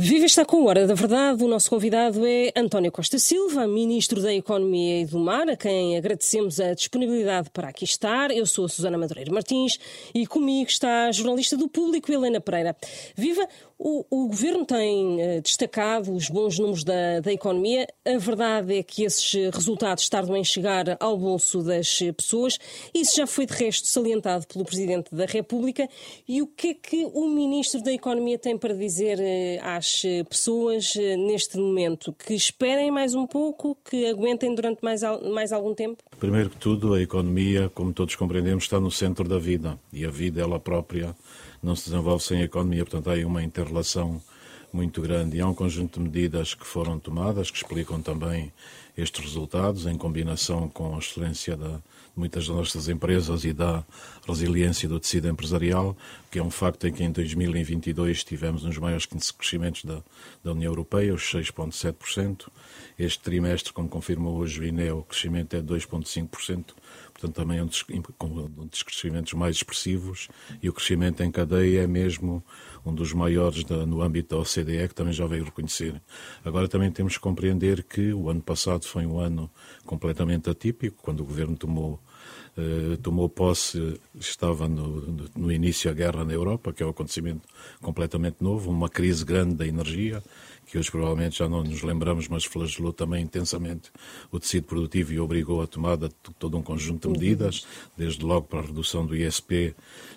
Viva está com Hora da Verdade. O nosso convidado é António Costa Silva, Ministro da Economia e do Mar, a quem agradecemos a disponibilidade para aqui estar. Eu sou a Susana Madureira Martins e comigo está a jornalista do Público, Helena Pereira. Viva! O, o, governo tem uh, destacado os bons números da, da, economia. A verdade é que esses resultados tardam em chegar ao bolso das pessoas. Isso já foi, de resto, salientado pelo Presidente da República. E o que é que o Ministro da Economia tem para dizer uh, às pessoas uh, neste momento? Que esperem mais um pouco, que aguentem durante mais, mais algum tempo? Primeiro que tudo, a economia, como todos compreendemos, está no centro da vida. E a vida, ela própria, não se desenvolve sem a economia, portanto há aí uma interrelação muito grande. E há um conjunto de medidas que foram tomadas que explicam também estes resultados, em combinação com a excelência de muitas das nossas empresas e da resiliência do tecido empresarial, que é um facto em que em 2022 tivemos uns maiores crescimentos da, da União Europeia, os 6,7%. Este trimestre, como confirmou hoje o INE, o crescimento é 2,5%, portanto também é um dos, um dos crescimentos mais expressivos e o crescimento em cadeia é mesmo um dos maiores da, no âmbito da OCDE, que também já veio reconhecer. Agora também temos que compreender que o ano passado foi um ano completamente atípico, quando o governo tomou Uh, tomou posse, estava no, no, no, início a guerra na Europa, que é um acontecimento completamente novo, uma crise grande da energia, que hoje provavelmente já não nos lembramos, mas flagelou também intensamente o tecido produtivo e obrigou a tomada de todo um conjunto de medidas, desde logo para a redução do ISP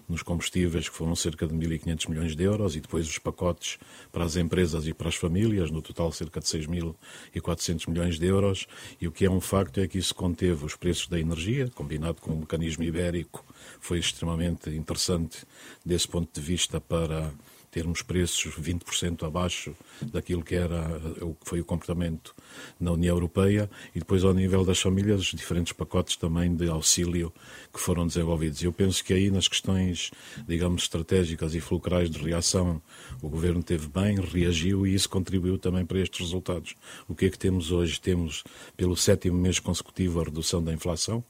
nos combustíveis, que foram cerca de 1.500 milhões de euros, e depois os pacotes para as empresas e para as famílias, no total cerca de 6.400 milhões de euros. E o que é um facto é que isso conteve os preços da energia, combinado com o mecanismo ibérico, foi extremamente interessante desse ponto de vista para termos preços 20% abaixo daquilo que era o que foi o comportamento na União Europeia e depois ao nível das famílias os diferentes pacotes também de auxílio que foram desenvolvidos. Eu penso que aí nas questões, digamos, estratégicas e fulcrais de reação, o governo teve bem, reagiu e isso contribuiu também para estes resultados. O que é que temos hoje? Temos pelo sétimo mês consecutivo a redução da inflação.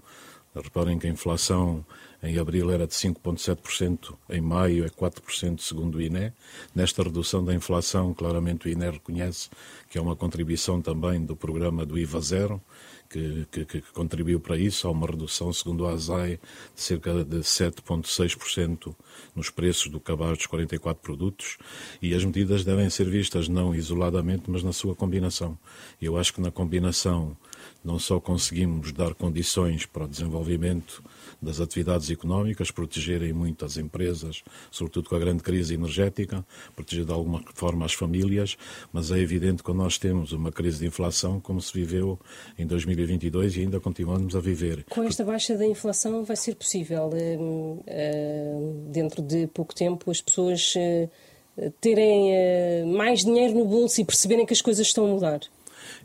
Reparem que a inflação em abril era de 5,7%, em maio é 4%, segundo o INE. Nesta redução da inflação, claramente o INE reconhece que é uma contribuição também do programa do IVA zero, que, que, que, contribuiu para isso. Há uma redução, segundo a ASAI, de cerca de 7,6% nos preços do cabaz dos 44 produtos. E as medidas devem ser vistas não isoladamente, mas na sua combinação. Eu acho que na combinação não só conseguimos dar condições para o desenvolvimento das atividades económicas, protegerem muito as empresas, sobretudo com a grande crise energética, proteger de alguma forma as famílias, mas é evidente que nós temos uma crise de inflação, como se viveu em 2022 e ainda continuamos a viver. Com esta baixa da inflação vai ser possível, hum, hum, dentro de pouco tempo, as pessoas hum, terem mais dinheiro no bolso e perceberem que as coisas estão a mudar?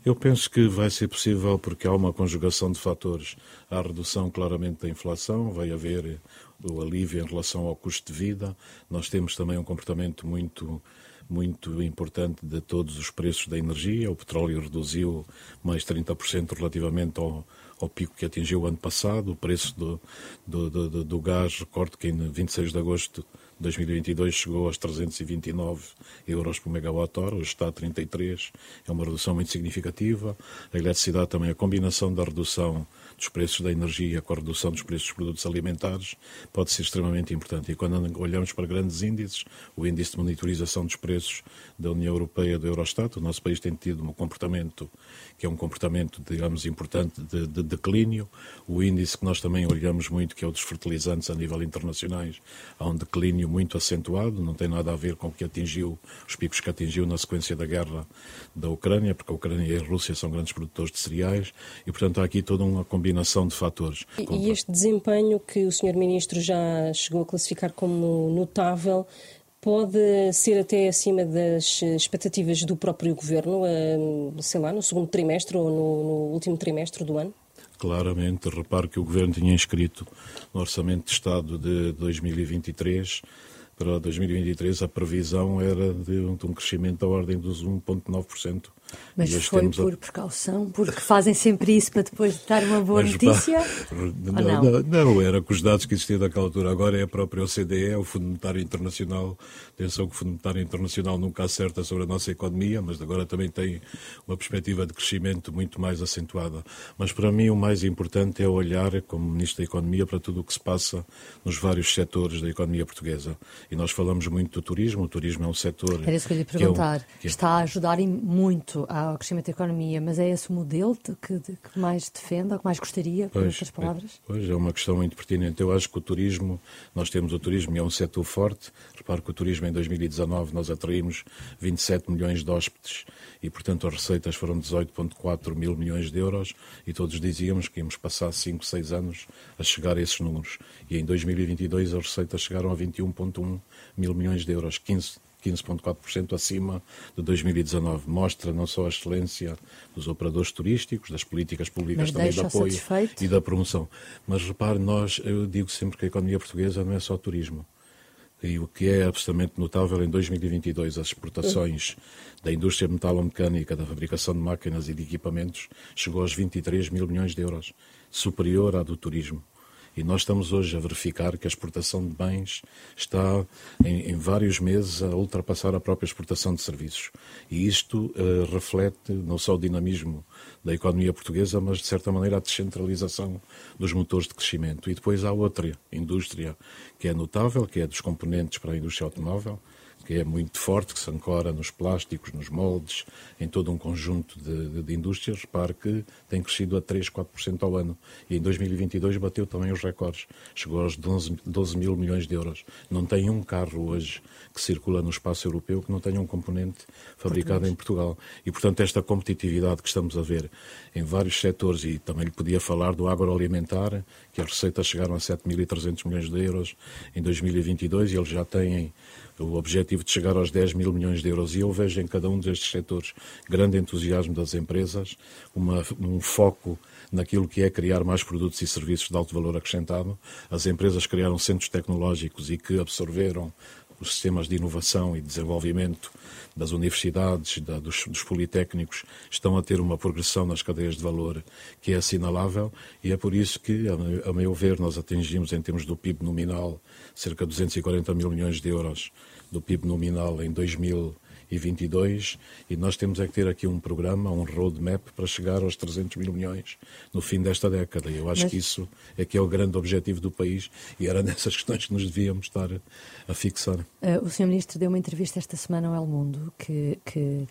Eu penso que vai ser possível porque há uma conjugação de fatores. Há a redução claramente da inflação, vai haver o alívio em relação ao custo de vida. Nós temos também um comportamento muito muito importante de todos os preços da energia. O petróleo reduziu mais 30% relativamente ao, ao pico que atingiu o ano passado. O preço do, do, do, do gás, recordo que em 26 de agosto 2022 chegou aos 329 euros por megawatt-hora, hoje está a 33, é uma redução muito significativa. A eletricidade também, a combinação da redução dos preços da energia com a redução dos preços dos produtos alimentares pode ser extremamente importante. E quando olhamos para grandes índices, o índice de monitorização dos preços da União Europeia do Eurostat, o nosso país tem tido um comportamento que é um comportamento, digamos, importante de, de declínio. O índice que nós também olhamos muito, que é o dos fertilizantes a nível internacionais, há um declínio muito acentuado, não tem nada a ver com o que atingiu, os picos que atingiu na sequência da guerra da Ucrânia, porque a Ucrânia e a Rússia são grandes produtores de cereais e, portanto, há aqui toda uma combinação de fatores. E, e este desempenho que o Sr. Ministro já chegou a classificar como notável, pode ser até acima das expectativas do próprio governo, sei lá, no segundo trimestre ou no, no último trimestre do ano? Claramente, repare que o Governo tinha inscrito no Orçamento de Estado de 2023 para 2023 a previsão era de, um crescimento da ordem dos 1,9%. Mas foi por a... precaução, porque fazem sempre isso para depois dar uma boa Mas, notícia? Pá, não, não? não, era com os dados que existiam naquela altura. Agora é a própria OCDE, o Fundo Monetário Internacional. Atenção que o Fundo Monetário Internacional nunca acerta sobre a nossa economia, mas agora também tem uma perspectiva de crescimento muito mais acentuada. Mas para mim o mais importante é olhar, como Ministro da Economia, para tudo o que se passa nos vários setores da economia portuguesa. E nós falamos muito do turismo. O turismo é um setor. Era isso que eu lhe perguntar. É um, é... Está a ajudar muito ao crescimento da economia, mas é esse o modelo que, que mais defende, ou que mais gostaria, por outras palavras? É, pois, é uma questão muito pertinente. Eu acho que o turismo, nós temos o turismo e é um setor forte. Repare que o turismo em 2019 nós atraímos 27 milhões de hóspedes e, portanto, as receitas foram 18,4 mil milhões de euros e todos dizíamos que íamos passar 5, 6 anos a chegar a esses números. E em 2022 as receitas chegaram a 21,1 mil milhões de euros, 15 15,4% acima de 2019. Mostra não só a excelência dos operadores turísticos, das políticas públicas também de apoio satisfeito. e da promoção. Mas repare, nós, eu digo sempre que a economia portuguesa não é só turismo. E o que é absolutamente notável em 2022, as exportações da indústria metalomecânica, da fabricação de máquinas e de equipamentos, chegou aos 23 mil milhões de euros, superior à do turismo. E nós estamos hoje a verificar que a exportação de bens está, em, em vários meses, a ultrapassar a própria exportação de serviços. E isto uh, reflete não só o dinamismo da economia portuguesa, mas, de certa maneira, a descentralização dos motores de crescimento. E depois há outra indústria que é notável, que é dos componentes para a indústria automóvel, que é muito forte, que se ancora nos plásticos, nos moldes, em todo um conjunto de, de, de indústrias. Repare que tem crescido a 3, 4% ao ano. E em 2022 bateu também os recordes. Chegou aos 12, 12 mil milhões de euros. Não tem um carro hoje que circula no espaço europeu que não tenha um componente fabricado em Portugal. E, portanto, esta competitividade que estamos a ver em vários setores, e também lhe podia falar do agroalimentar, que as receitas chegaram a 7.300 milhões de euros em 2022 e eles já têm o objetivo de chegar aos 10 mil milhões de euros. E eu vejo em cada um destes setores grande entusiasmo das empresas, uma, um foco naquilo que é criar mais produtos e serviços de alto valor acrescentado. As empresas criaram centros tecnológicos e que absorveram os sistemas de inovação e desenvolvimento das universidades, da, dos, dos, politécnicos, estão a ter uma progressão nas cadeias de valor que é assinalável e é por isso que, a, a meu ver, nós atingimos em termos do PIB nominal cerca de 240 mil milhões de euros do PIB nominal em 2022 e nós temos é que ter aqui um programa, um roadmap para chegar aos 300 mil milhões no fim desta década. Eu acho Mas... que isso é que é o grande objetivo do país e era nessas questões que nos devíamos estar a fixar. Uh, o Sr. Ministro deu uma entrevista esta semana ao El Mundo que, que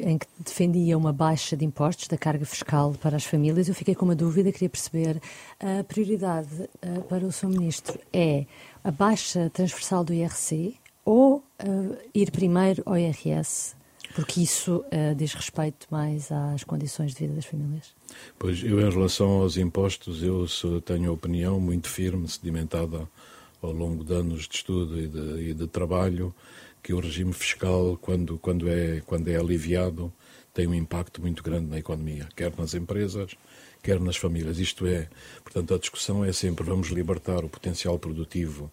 em que defendia uma baixa de impostos da carga fiscal para as famílias. Eu fiquei com uma dúvida, queria perceber. A prioridade uh, para o Sr. Ministro é a baixa transversal do IRC ou uh, ir primeiro ao IRS? Porque isso uh, diz respeito mais às condições de vida das famílias? Pois, eu em relação aos impostos, eu tenho a opinião muito firme, sedimentada ao longo de anos de estudo e de, e de trabalho, que o regime fiscal, quando, quando, é, quando é aliviado, tem um impacto muito grande na economia, quer nas empresas, quer nas famílias. Isto é, portanto, a discussão é sempre vamos libertar o potencial produtivo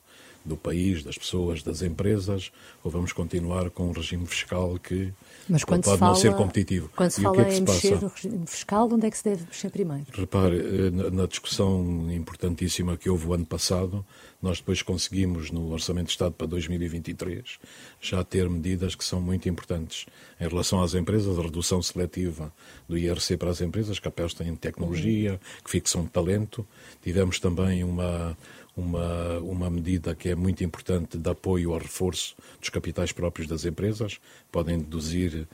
do país, das pessoas, das empresas, ou vamos continuar com um regime fiscal que Mas pode fala, não ser competitivo. Quando se e fala é em mexer passa? no regime fiscal, onde é que se deve mexer primeiro? Repare, eh, na discussão importantíssima que houve o ano passado, nós depois conseguimos, no Orçamento de Estado para 2023, já ter medidas que são muito importantes. Em relação às empresas, a redução seletiva do IRC para as empresas que apostam em tecnologia, que fixam talento. Tivemos também uma uma, uma medida que é muito importante de apoio ao reforço dos capitais próprios das empresas. Podem deduzir,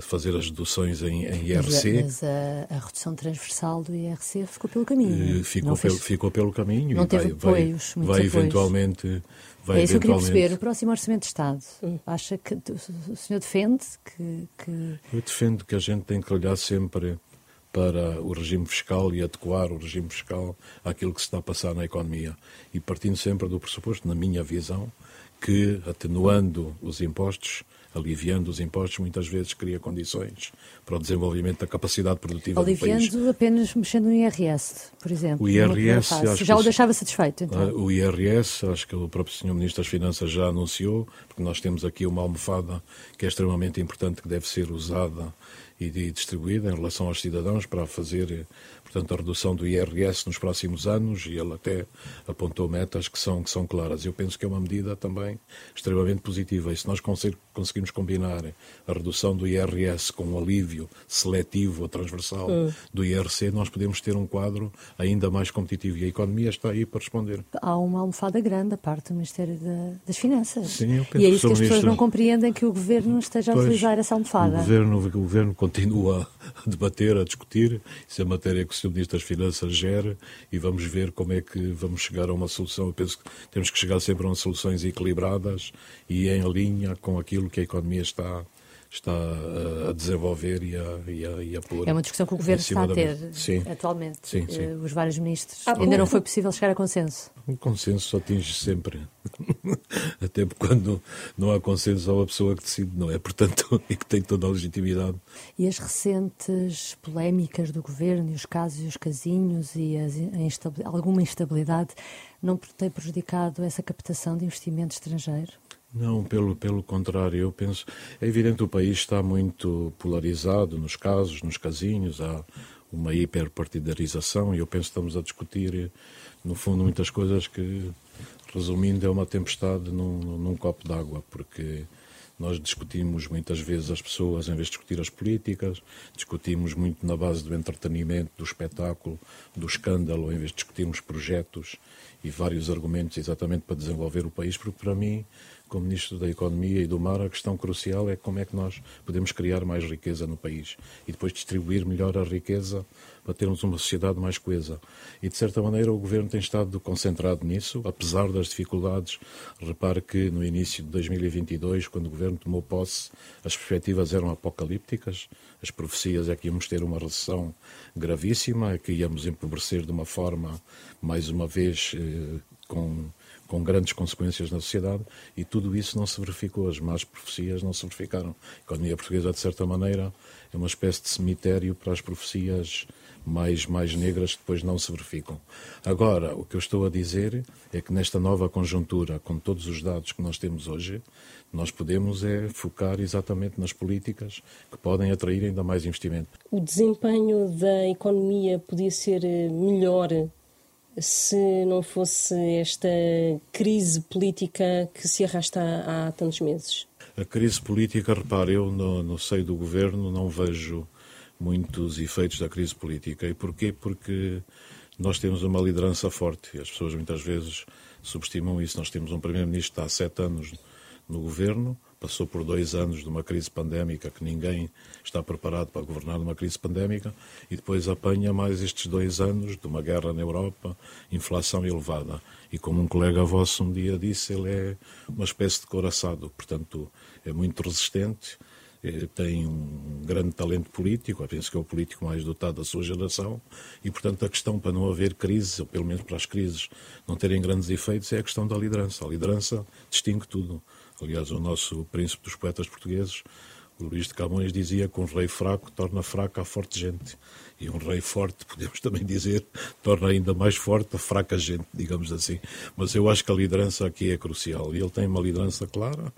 fazer as deduções em, em IRC. Mas, a, a, redução transversal do IRC ficou pelo caminho. Eh, ficou, pelo, ficou pelo caminho. Não teve vai, apoios, vai, vai eventualmente. Vai é isso que eu queria perceber. O próximo Orçamento de Estado, acha que o senhor defende que, que. Eu defendo que a gente tem que olhar sempre para o regime fiscal e adequar o regime fiscal àquilo que se está a passar na economia. E partindo sempre do pressuposto, na minha visão, que atenuando os impostos, aliviando os impostos, muitas vezes cria condições para o desenvolvimento da capacidade produtiva aliviando do país. apenas mexendo no IRS, por exemplo. O IRS, acho já o deixava satisfeito, então. Ah, o IRS, acho que o próprio Sr. Ministro das Finanças já anunciou, porque nós temos aqui uma almofada que é extremamente importante, que deve ser usada e distribuída em relação aos cidadãos para fazer portanto, a redução do IRS nos próximos anos e ele até apontou metas que são, que são claras. Eu penso que é uma medida também extremamente positiva e se nós conseguirmos combinar a redução do IRS com um alívio seletivo ou transversal hum. do IRC, nós podemos ter um quadro ainda mais competitivo e a economia está aí para responder. Há uma almofada grande a parte do Ministério das Finanças. Sim, eu penso e é isso que, as pessoas não compreendem que o Governo esteja a pois, utilizar essa almofada. O Governo, o governo continua a debater, a discutir, isso é matéria que Sr. Ministro das Finanças gera e vamos ver como é que vamos chegar a uma solução. Eu penso que temos que chegar sempre a soluções equilibradas e em linha com aquilo que a economia está está a desenvolver e a, e a, e a pôr. É uma discussão que o Governo está a ter sim. atualmente. Sim, sim. Uh, os vários ministros. Ah, Ainda não foi possível chegar a consenso. O consenso só atinge sempre. Até quando não há consenso, há uma pessoa que decide, não é? Portanto, e que tem toda a legitimidade. E as recentes polémicas do Governo, e os casos e os casinhos, e instabil... alguma instabilidade, não tem prejudicado essa captação de investimento estrangeiro? Não, pelo, pelo contrário, eu penso. É evidente o país está muito polarizado nos casos, nos casinhos, há uma hiperpartidarização e eu penso que estamos a discutir, no fundo, muitas coisas que, resumindo, é uma tempestade num, num copo d'água, porque nós discutimos muitas vezes as pessoas em vez de discutir as políticas, discutimos muito na base do entretenimento, do espetáculo, do escândalo, em vez de discutirmos projetos e vários argumentos exatamente para desenvolver o país, porque para mim como Ministro da Economia e do Mar, a questão crucial é como é que nós podemos criar mais riqueza no país e depois distribuir melhor a riqueza para termos uma sociedade mais coesa. E, de certa maneira, o Governo tem estado concentrado nisso, apesar das dificuldades. Repare que no início de 2022, quando o Governo tomou posse, as perspectivas eram apocalípticas, as profecias é que íamos ter uma recessão gravíssima, é que íamos empobrecer de uma forma, mais uma vez, eh, com com grandes consequências na sociedade e tudo isso não se verificou, as más profecias não se verificaram. A economia portuguesa, de certa maneira, é uma espécie de cemitério para as profecias mais, mais negras que depois não se verificam. Agora, o que eu estou a dizer é que nesta nova conjuntura, com todos os dados que nós temos hoje, nós podemos é focar exatamente nas políticas que podem atrair ainda mais investimento. O desempenho da economia podia ser melhor se não fosse esta crise política que se arrasta há tantos meses? A crise política, repare, eu no, no seio do governo não vejo muitos efeitos da crise política. E porquê? Porque nós temos uma liderança forte as pessoas muitas vezes subestimam isso. Nós temos um primeiro-ministro que está há sete anos no governo, passou por dois anos de uma crise pandémica que ninguém está preparado para governar numa crise pandémica e depois apanha mais estes dois anos de uma guerra na Europa, inflação elevada. E como um colega vosso um dia disse, ele é uma espécie de coraçado, portanto é muito resistente, eh, tem um grande talento político, penso que é o político mais dotado da sua geração, e portanto a questão para não haver crise, ou pelo menos para as crises não terem grandes efeitos, é a questão da liderança. A liderança distingue tudo. Aliás, o nosso príncipe dos poetas portugueses, o Luís de Camões, dizia que um rei fraco torna fraca a forte gente. E um rei forte, podemos também dizer, torna ainda mais forte a fraca gente, digamos assim. Mas eu acho que a liderança aqui é crucial. E ele tem uma liderança clara,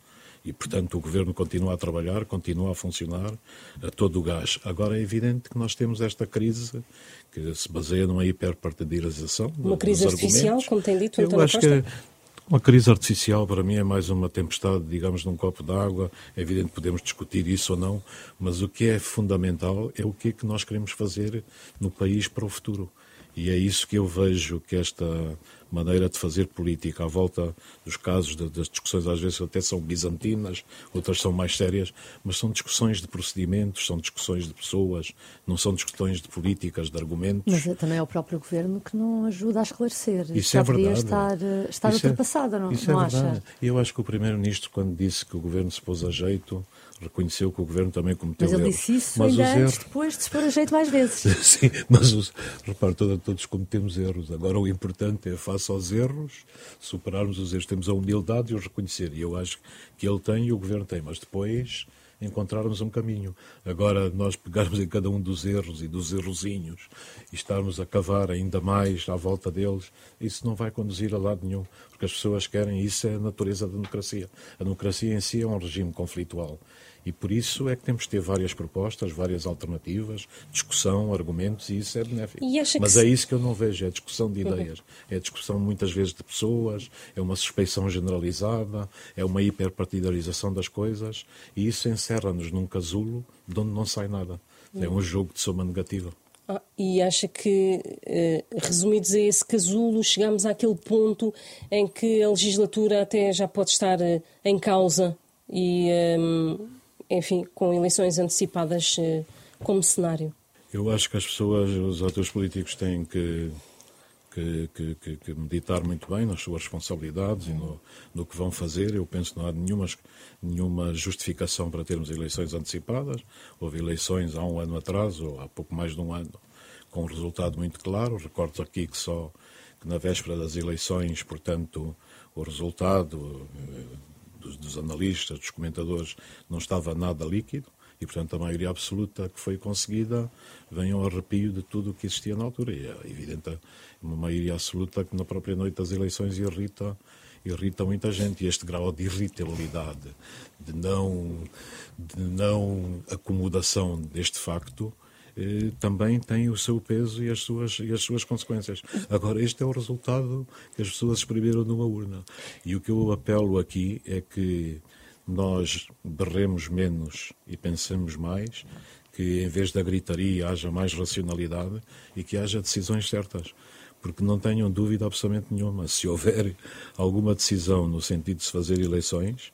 e, portanto, o governo continua a trabalhar, continua a funcionar a todo o gás. Agora, é evidente que nós temos esta crise que se baseia numa hiperpartidarização. Uma crise artificial, como tem dito António Eu acho Costa? que uma crise artificial para mim é mais uma tempestade, digamos, num copo d'água. É evidente que podemos discutir isso ou não, mas o que é fundamental é o que é que nós queremos fazer no país para o futuro. E é isso que eu vejo que esta maneira de fazer política à volta dos casos, das discussões às vezes até são bizantinas, outras são mais sérias, mas são discussões de procedimentos, são discussões de pessoas, não são discussões de políticas, de argumentos. Mas é também é o próprio governo que não ajuda a esclarecer. Isso Já é verdade. estar, eh, estar isso é- ultrapassado, é, não, isso não é acha? Verdade. Eu acho que o Primeiro-Ministro, quando disse que o governo se pôs a jeito, reconheceu que o governo também cometeu erros. Mas ele disse isso mas ainda erros... depois de se pôr a jeito mais vezes. Sim, mas os, repare, todos, todos cometemos erros. Agora o importante é, face aos erros, superarmos os erros. Temos a humildade de os reconhecer. E eu acho que ele tem e o governo tem. Mas depois encontrarmos um caminho. Agora, nós pegarmos em cada um dos erros e dos errozinhos e estarmos a cavar ainda mais à volta deles, isso não vai conduzir a lado nenhum, porque as pessoas querem, isso é a natureza da democracia. A democracia em si é um regime conflitual. E por isso é que temos de ter várias propostas, várias alternativas, discussão, argumentos, e isso é benéfico. Mas é isso que eu não vejo, é discussão de uhum. ideias, é discussão muitas vezes de pessoas, é uma suspeição generalizada, é uma hiperpartidarização das coisas, e isso encerra-nos num casulo de onde não sai nada. É um jogo de soma negativa. Ah, e acha que, eh, resumidos a esse casulo, chegamos àquele ponto em que a legislatura até já pode estar eh, em causa e ehm, enfim, com eleições antecipadas eh, como cenário? Eu acho que as pessoas, os atores políticos têm que, que, que, que meditar muito bem nas suas responsabilidades e no, no, que vão fazer. Eu penso que não há nenhuma, nenhuma justificação para termos eleições antecipadas. Houve eleições há um ano atrás, ou há pouco mais de um ano, com um resultado muito claro. Recordo aqui que só que na véspera das eleições, portanto, o resultado dos, dos analistas, dos comentadores, não estava nada líquido e, portanto, a maioria absoluta que foi conseguida vem ao arrepio de tudo o que existia na altura. E é evidente uma maioria absoluta que na própria noite das eleições irrita, irrita muita gente. E este grau de irritabilidade, de não, de não acomodação deste facto, eh, também tem o seu peso e as, suas, e as suas consequências. Agora, este é o resultado que as pessoas exprimiram numa urna. E o que eu apelo aqui é que nós berremos menos e pensemos mais, que em vez da gritaria haja mais racionalidade e que haja decisões certas. Porque não tenham dúvida absolutamente nenhuma, se houver alguma decisão no sentido de se fazer eleições,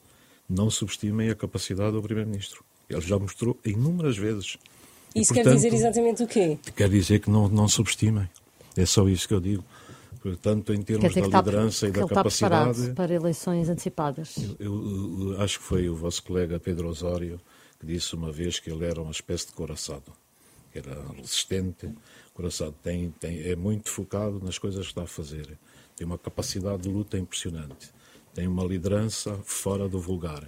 não subestimem a capacidade do Primeiro-Ministro. Ele já mostrou inúmeras vezes isso portanto, quer dizer exatamente o quê? Quer dizer que não, não subestimem. É só isso que eu digo. Portanto, em termos da liderança está, e da capacidade. Para eleições antecipadas. Eu, eu, acho que foi o vosso colega Pedro Osório que disse uma vez que ele era uma espécie de coraçado. Era resistente. Coraçado tem, tem, é muito focado nas coisas que está a fazer. Tem uma capacidade de luta impressionante. Tem uma liderança fora do vulgar.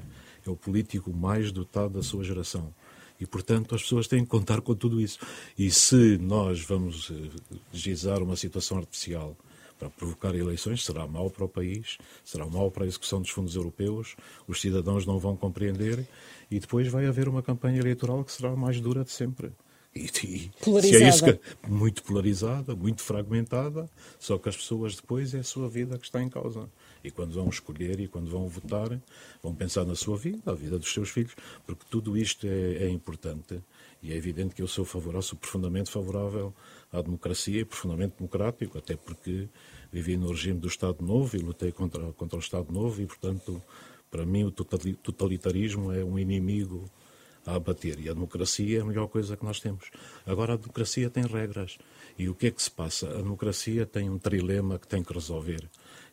É o político mais dotado da sua geração. E, portanto, as pessoas têm que contar com tudo isso. E se nós vamos eh, gizar uma situação artificial para provocar eleições, será mau para o país, será mau para a execução dos fundos europeus, os cidadãos não vão compreender e depois vai haver uma campanha eleitoral que será a mais dura de sempre. E, e polarizada. É que, muito polarizada, muito fragmentada, só que as pessoas depois é a sua vida que está em causa. E quando vão escolher e quando vão votar, vão pensar na sua vida, a vida dos seus filhos, porque tudo isto é, é importante. E é evidente que eu sou favorável, sou profundamente favorável à democracia profundamente democrático, até porque vivi no regime do Estado Novo e lutei contra, contra o Estado Novo e, portanto, para mim o totalitarismo é um inimigo a abater. E a democracia é a melhor coisa que nós temos. Agora, a democracia tem regras. E o que é que se passa? A democracia tem um trilema que tem que resolver.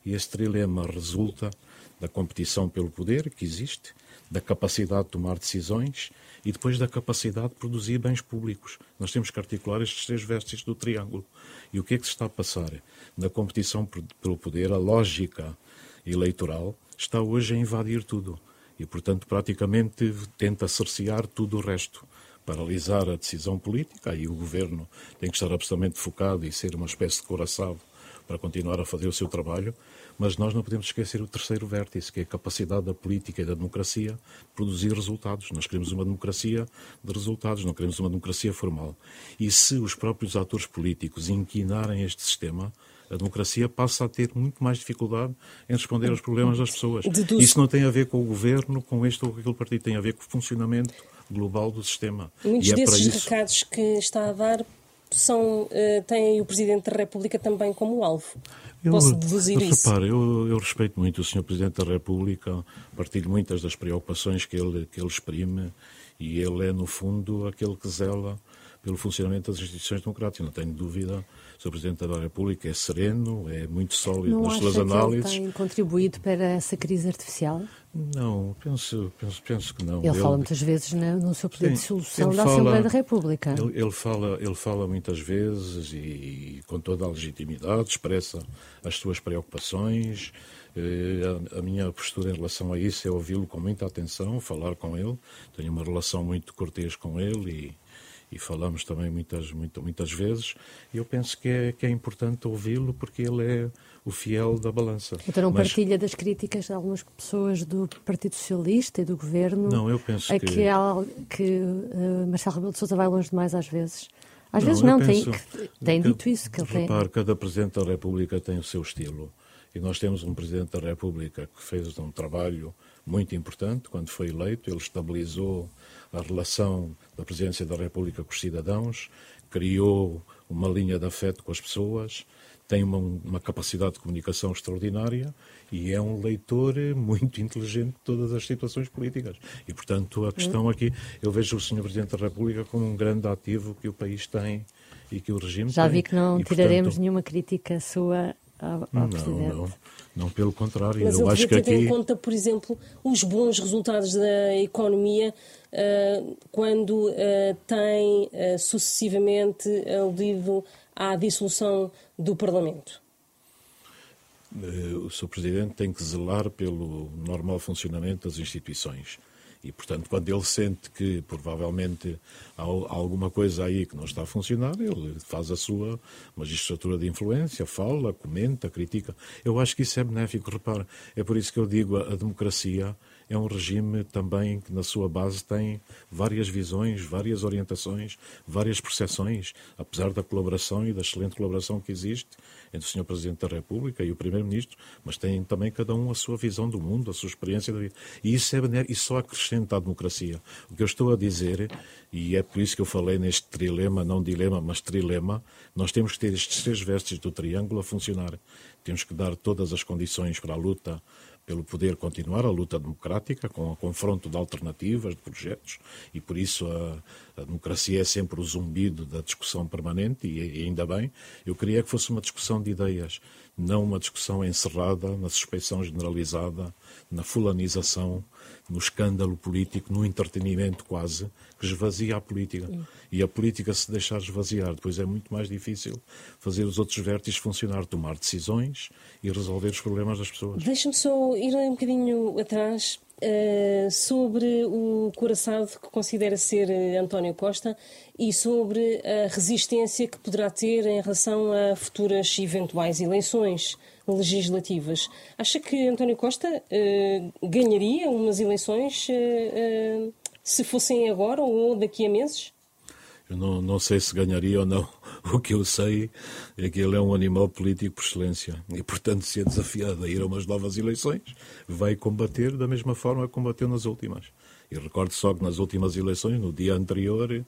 E esse trilema resulta da competição pelo poder que existe, da capacidade de tomar decisões e depois da capacidade de produzir bens públicos. Nós temos que articular estes três vértices do triângulo. E o que é que se está a passar? Na competição pelo poder, a lógica eleitoral está hoje a invadir tudo. E, portanto, praticamente tenta cercear tudo o resto paralisar a decisão política, aí o governo tem que estar absolutamente focado e ser uma espécie de coração para continuar a fazer o seu trabalho, mas nós não podemos esquecer o terceiro vértice, que é a capacidade da política e da democracia de produzir resultados. Nós queremos uma democracia de resultados, não queremos uma democracia formal. E se os próprios atores políticos inquinarem este sistema, a democracia passa a ter muito mais dificuldade em responder aos problemas das pessoas. Isso não tem a ver com o governo, com este ou com aquele partido, tem a ver com o funcionamento global do sistema. Muitos é desses isso... recados que está a dar são, uh, têm o Presidente da República também como alvo. Eu, Posso deduzir isso? Repare, eu, eu, respeito muito o Sr. Presidente da República, partilho muitas das preocupações que ele, que ele exprime e ele é, no fundo, aquele que zela pelo funcionamento das instituições democráticas. Não tenho dúvida o Presidente da República é sereno, é muito sólido não nas suas análises. Não tem contribuído para essa crise artificial? Não, penso, penso, penso que não. Ele, ele fala muitas vezes no seu pedido de solução da fala, Assembleia da República. Ele, ele, fala, ele fala muitas vezes e, e, com toda a legitimidade expressa as suas preocupações. Eh, a, a minha postura em relação a isso é ouvi-lo com muita atenção, falar com ele. Tenho uma relação muito cortês com ele e e falamos também muitas, muitas, muitas vezes, e eu penso que é, que é importante ouvi-lo porque ele é o fiel da balança. Então não Mas... partilha das críticas de algumas pessoas do Partido Socialista e do Governo? Não, eu penso que... Que, que uh, Marcelo Rebelo de Sousa vai longe demais às vezes? Às não, vezes não, penso... tem, tem dito isso. Que ele repare, tem... cada Presidente da República tem o seu estilo. E nós temos um Presidente da República que fez um trabalho muito importante quando foi eleito. Ele estabilizou a relação da Presidência da República com os cidadãos, criou uma linha de afeto com as pessoas, tem uma, uma, capacidade de comunicação extraordinária e é um leitor muito inteligente de todas as situações políticas. E, portanto, a questão aqui, eu vejo o Sr. Presidente da República como um grande ativo que o país tem e que o regime Já tem. Já vi que não e, tiraremos portanto, nenhuma crítica sua ao, ao não, Presidente. Não, não, pelo contrário. Mas eu acho que aqui... em conta, por exemplo, os bons resultados da economia uh, quando uh, tem uh, sucessivamente aludido à dissolução do Parlamento? O Sr. Presidente tem que zelar pelo normal funcionamento das instituições. E, portanto, quando ele sente que provavelmente há alguma coisa aí que não está a funcionar, ele faz a sua magistratura de influência, fala, comenta, critica. Eu acho que isso é benéfico. Repara, é por isso que eu digo a, a democracia é um regime também que na sua base tem várias visões, várias orientações, várias percepções, apesar da colaboração e da excelente colaboração que existe entre o Sr. Presidente da República e o Primeiro-Ministro, mas tem também cada um a sua visão do mundo, a sua experiência da vida. E isso, é, isso só acrescenta à democracia. O que eu estou a dizer, e é por isso que eu falei neste trilema, não dilema, mas trilema, nós temos que ter estes três vestes do triângulo a funcionar. Temos que dar todas as condições para a luta pelo poder continuar a luta democrática, com o confronto de alternativas, de projetos, e por isso a, a democracia é sempre o zumbido da discussão permanente, e, e, ainda bem. Eu queria que fosse uma discussão de ideias, não uma discussão encerrada na suspeição generalizada, na fulanização, no escândalo político, no entretenimento quase, que esvazia a política. E a política, se deixar esvaziar, depois é muito mais difícil fazer os outros vértices funcionar, tomar decisões e resolver os problemas das pessoas. Deixa-me só ir um bocadinho atrás Uh, sobre o coraçado que considera ser uh, António Costa e sobre a resistência que poderá ter em relação a futuras eventuais eleições legislativas. Acha que António Costa uh, ganharia umas eleições se fossem agora ou daqui a meses? Eu não, não sei se ganharia ou não. O que eu sei é que ele é um animal político por excelência e, portanto, se é desafiado a ir a umas novas eleições, vai combater da mesma forma que combateu nas últimas. E recordo só que nas últimas eleições, no dia anterior,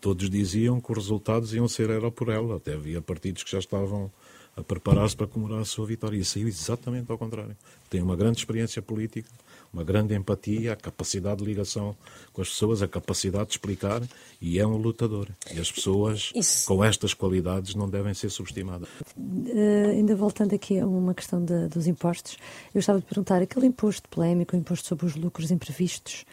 todos diziam que os resultados iam ser era por ela. Até havia partidos que já estavam a preparar-se para comemorar a sua vitória. E saiu exatamente ao contrário. Tem uma grande experiência política, uma grande empatia, a capacidade de ligação com as pessoas, a capacidade de explicar e é um lutador. E as pessoas Isso. com estas qualidades não devem ser subestimadas. Uh, ainda voltando aqui a uma questão de, dos impostos, eu estava a perguntar, aquele imposto polémico, o imposto sobre os lucros imprevistos,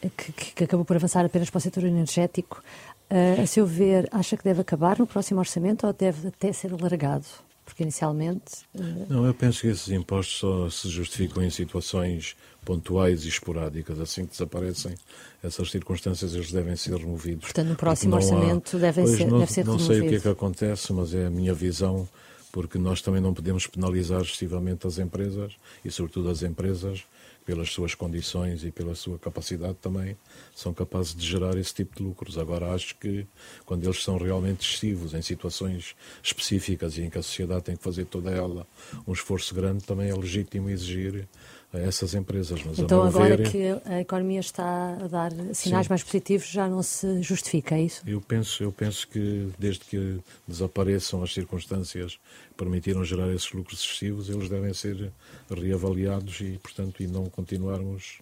eh, que, que, que acabou por avançar apenas para o setor energético, uh, a seu ver, acha que deve acabar no próximo orçamento ou deve até ser alargado? Porque inicialmente. Uh... Não, eu penso que esses impostos só se justificam em situações pontuais e esporádicas. Assim que desaparecem essas circunstâncias, eles devem ser removidos. Portanto, no próximo orçamento há... devem ser, não, deve ser Não sei o que é que acontece, mas é a minha visão, porque nós também não podemos penalizar excessivamente as empresas e, sobretudo, as empresas pelas suas condições e pela sua capacidade também, são capazes de gerar esse tipo de lucros. Agora, acho que quando eles são realmente excessivos em situações específicas e em que a sociedade tem que fazer toda ela um esforço grande, também é legítimo exigir a essas empresas. Mas então, agora ver, que a economia está a dar sinais sim. mais positivos, já não se justifica, é isso? Eu penso, eu penso que desde que desapareçam as circunstâncias que permitiram gerar esses lucros excessivos, eles devem ser reavaliados e, portanto, e não continuarmos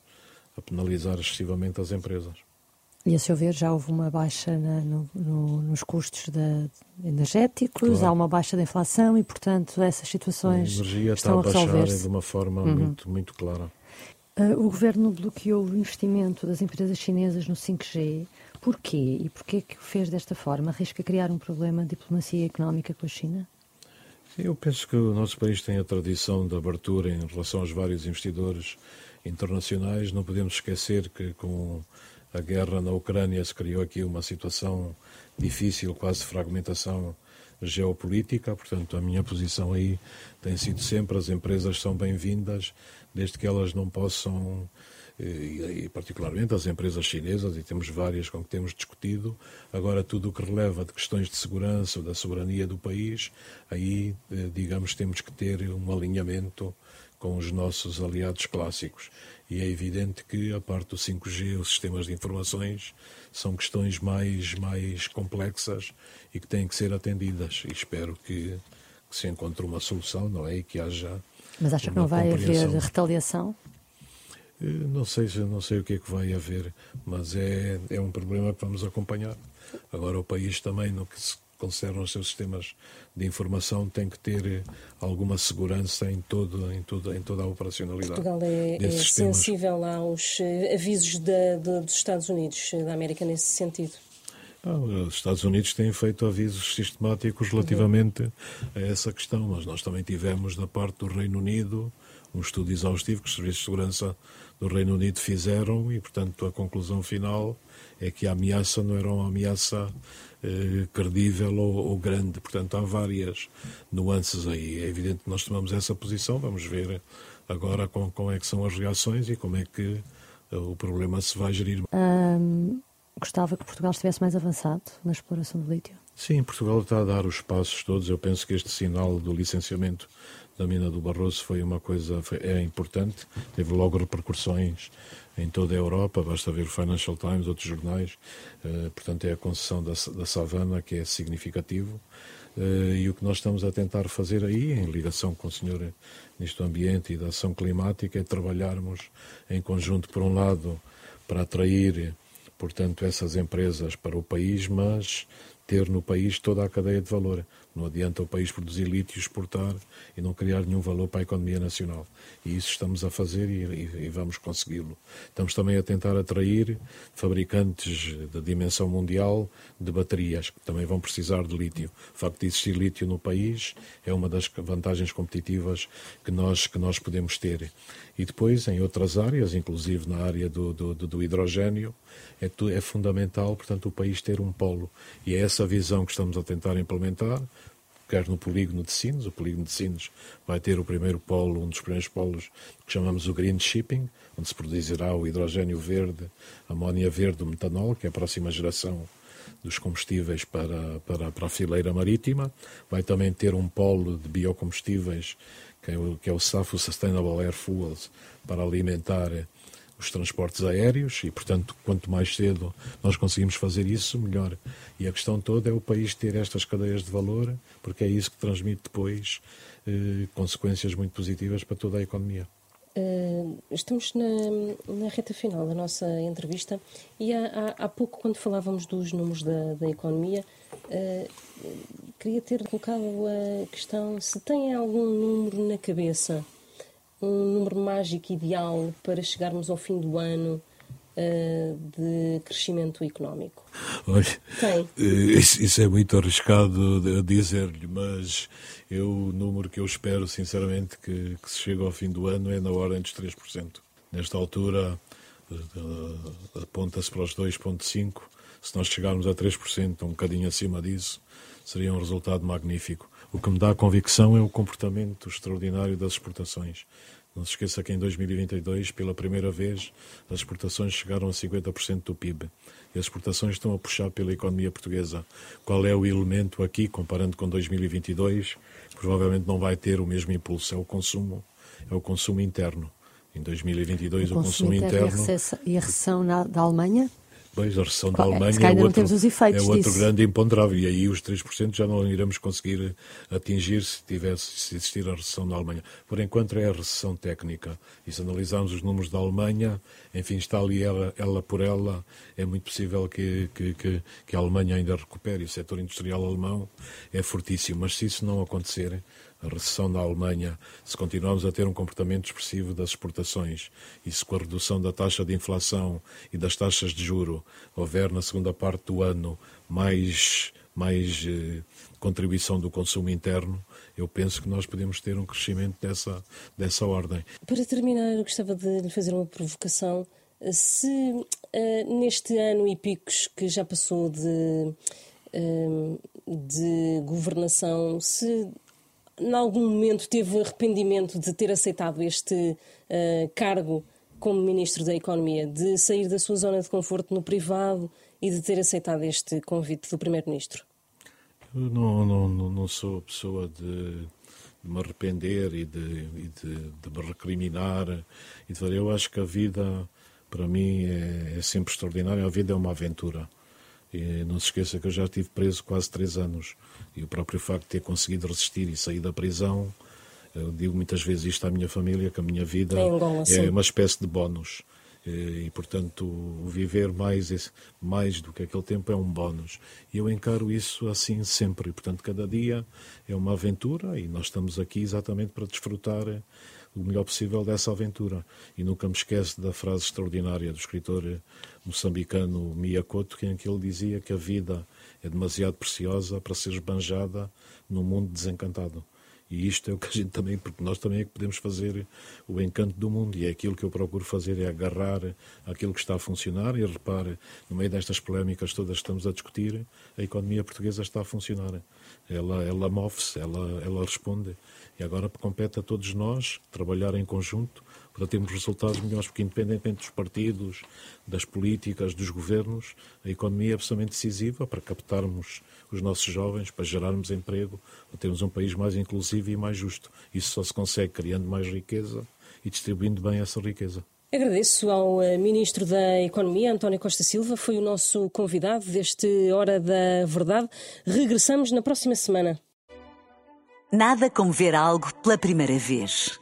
a penalizar excessivamente as empresas. E a seu ver já houve uma baixa na, no, no, nos custos de, energéticos, claro. há uma baixa da inflação e, portanto, essas situações a energia estão está a, a baixar de uma forma uhum. muito, muito clara. Uh, o governo bloqueou o investimento das empresas chinesas no 5G. Porquê? E porquê que o fez desta forma? Arrisca criar um problema de diplomacia económica com a China? Eu penso que o nosso país tem a tradição de abertura em relação aos vários investidores internacionais. Não podemos esquecer que com a guerra na Ucrânia se criou aqui uma situação difícil, quase fragmentação geopolítica. Portanto, a minha posição aí tem sido sempre as empresas são bem-vindas, desde que elas não possam e, particularmente as empresas chinesas, e temos várias com que temos discutido. Agora, tudo o que releva de questões de segurança ou da soberania do país, aí, eh, digamos, temos que ter um alinhamento com os nossos aliados clássicos. E é evidente que a parte do 5G, os sistemas de informações, são questões mais, mais complexas e que têm que ser atendidas. E espero que, que se encontre uma solução, não é? E que haja. Mas acha que não vai haver retaliação? Eh, não sei, não sei o que é que vai haver, mas é, é um problema que vamos acompanhar. Agora, o país também, no que se concerne aos seus sistemas de informação, tem que ter eh, alguma segurança em, todo, em, todo, em toda a operacionalidade. Portugal é, é sensível aos eh, avisos dos Estados Unidos, da América, nesse sentido. Ah, os Estados Unidos têm feito avisos sistemáticos relativamente uhum. a essa questão, mas nós também tivemos da parte do Reino Unido um estudo exaustivo que os serviços de segurança do Reino Unido fizeram e, portanto, a conclusão final é que a ameaça não era uma ameaça eh, credível ou, ou, grande. Portanto, há várias nuances aí. É evidente que nós tomamos essa posição. Vamos ver agora com, como é que são as reações e como é que uh, o problema se vai gerir. gostava que Portugal estivesse mais avançado na exploração do lítio? Sim, Portugal está a dar os passos todos. Eu penso que este sinal do licenciamento da mina do Barroso foi uma coisa foi, é importante, teve logo repercussões em toda a Europa, basta ver o Financial Times, outros jornais, uh, portanto é a concessão da, da savana que é significativo uh, e o que nós estamos a tentar fazer aí, em ligação com o Senhor Ministro do Ambiente e da Ação Climática, é trabalharmos em conjunto, por um lado, para atrair, portanto, essas empresas para o país, mas ter no país toda a cadeia de valor. Não adianta o país produzir lítio, exportar e não criar nenhum valor para a economia nacional. E isso estamos a fazer e, e, vamos consegui-lo. Estamos também a tentar atrair fabricantes da dimensão mundial de baterias, que também vão precisar de lítio. O facto de existir lítio no país é uma das vantagens competitivas que nós, que nós podemos ter. E depois, em outras áreas, inclusive na área do, do, do hidrogênio, é, é fundamental, portanto, o país ter um polo. E é essa visão que estamos a tentar implementar, quer no polígono de Sines, o polígono de Sines vai ter o primeiro polo, um dos primeiros polos que chamamos o Green Shipping, onde se produzirá o hidrogênio verde, a amónia verde, o metanol, que é a próxima geração dos combustíveis para, para, para a fileira marítima. Vai também ter um polo de biocombustíveis, que é o, que é o SAF, o Sustainable Air Fuels, para alimentar os transportes aéreos e, portanto, quanto mais cedo nós conseguimos fazer isso, melhor. E a questão toda é o país ter estas cadeias de valor, porque é isso que transmite depois eh, consequências muito positivas para toda a economia. Uh, estamos na, na, reta final da nossa entrevista e há, há, há pouco, quando falávamos dos números da, da economia, uh, queria ter colocado a questão se tem algum número na cabeça um número mágico ideal para chegarmos ao fim do ano uh, de crescimento económico? Olha, Tem. Eh, isso, isso é muito arriscado dizer-lhe, mas eu, o número que eu espero, sinceramente, que, que se chegue ao fim do ano é na ordem dos 3%. Nesta altura, uh, aponta-se para os 2,5%. Se nós chegarmos a 3%, um bocadinho acima disso, seria um resultado magnífico. O que me dá convicção é o comportamento extraordinário das exportações. Não se esqueça que em 2022, pela primeira vez, as exportações chegaram a 50% do PIB. E as exportações estão a puxar pela economia portuguesa. Qual é o elemento aqui, comparando com 2022? Provavelmente não vai ter o mesmo impulso. É o consumo, é o consumo interno. Em 2022, o, o consumo, interno. E a recessão na, da Alemanha? Pois, a recessão da Alemanha é, é outro, é outro grande imponderável. E aí os 3% já não iremos conseguir atingir se, tivesse, se existir a recessão da Alemanha. Por enquanto é a recessão técnica. E se analisarmos os números da Alemanha, enfim, está ali ela, ela por ela, é muito possível que, que, que, que a Alemanha ainda recupere. O setor industrial alemão é fortíssimo. Mas se isso não acontecer, a recessão da Alemanha, se continuarmos a ter um comportamento expressivo das exportações e se com a redução da taxa de inflação e das taxas de juro houver na segunda parte do ano mais, mais eh, contribuição do consumo interno, eu penso que nós podemos ter um crescimento dessa, dessa ordem. Para terminar, eu gostava de lhe fazer uma provocação. Se uh, neste ano e picos que já passou de, uh, de governação, se em algum momento teve arrependimento de ter aceitado este uh, cargo como Ministro da Economia, de sair da sua zona de conforto no privado e de ter aceitado este convite do Primeiro-Ministro? Eu não, não, não sou pessoa de, de me arrepender e, de, e de, de, me recriminar. E de, eu acho que a vida, para mim, é, é sempre extraordinária. A vida é uma aventura. E não se esqueça que eu já estive preso quase três anos. E o próprio facto de ter conseguido resistir e sair da prisão, eu digo muitas vezes isto à minha família, que a minha vida é, é uma espécie de bónus. E, portanto, viver mais, mais do que aquele tempo é um bónus. E eu encaro isso assim sempre. E, portanto, cada dia é uma aventura e nós estamos aqui exatamente para desfrutar o melhor possível dessa aventura. E nunca me esqueço da frase extraordinária do escritor moçambicano Miyakoto, em que ele dizia que a vida é demasiado preciosa para ser esbanjada num mundo desencantado. E isto é o que a gente também, porque nós também é que podemos fazer o encanto do mundo, e é aquilo que eu procuro fazer, é agarrar aquilo que está a funcionar, e repare, no meio destas polémicas todas que estamos a discutir, a economia portuguesa está a funcionar. Ela, ela move-se, ela, ela responde. E agora compete a todos nós trabalhar em conjunto para termos resultados melhores, porque independentemente dos partidos, das políticas, dos governos, a economia é absolutamente decisiva para captarmos os nossos jovens, para gerarmos emprego, para termos um país mais inclusivo e mais justo. Isso só se consegue criando mais riqueza e distribuindo bem essa riqueza. Agradeço ao eh, Ministro da Economia, António Costa Silva, foi o nosso convidado deste Hora da Verdade. Regressamos na próxima semana. Nada como ver algo pela primeira vez.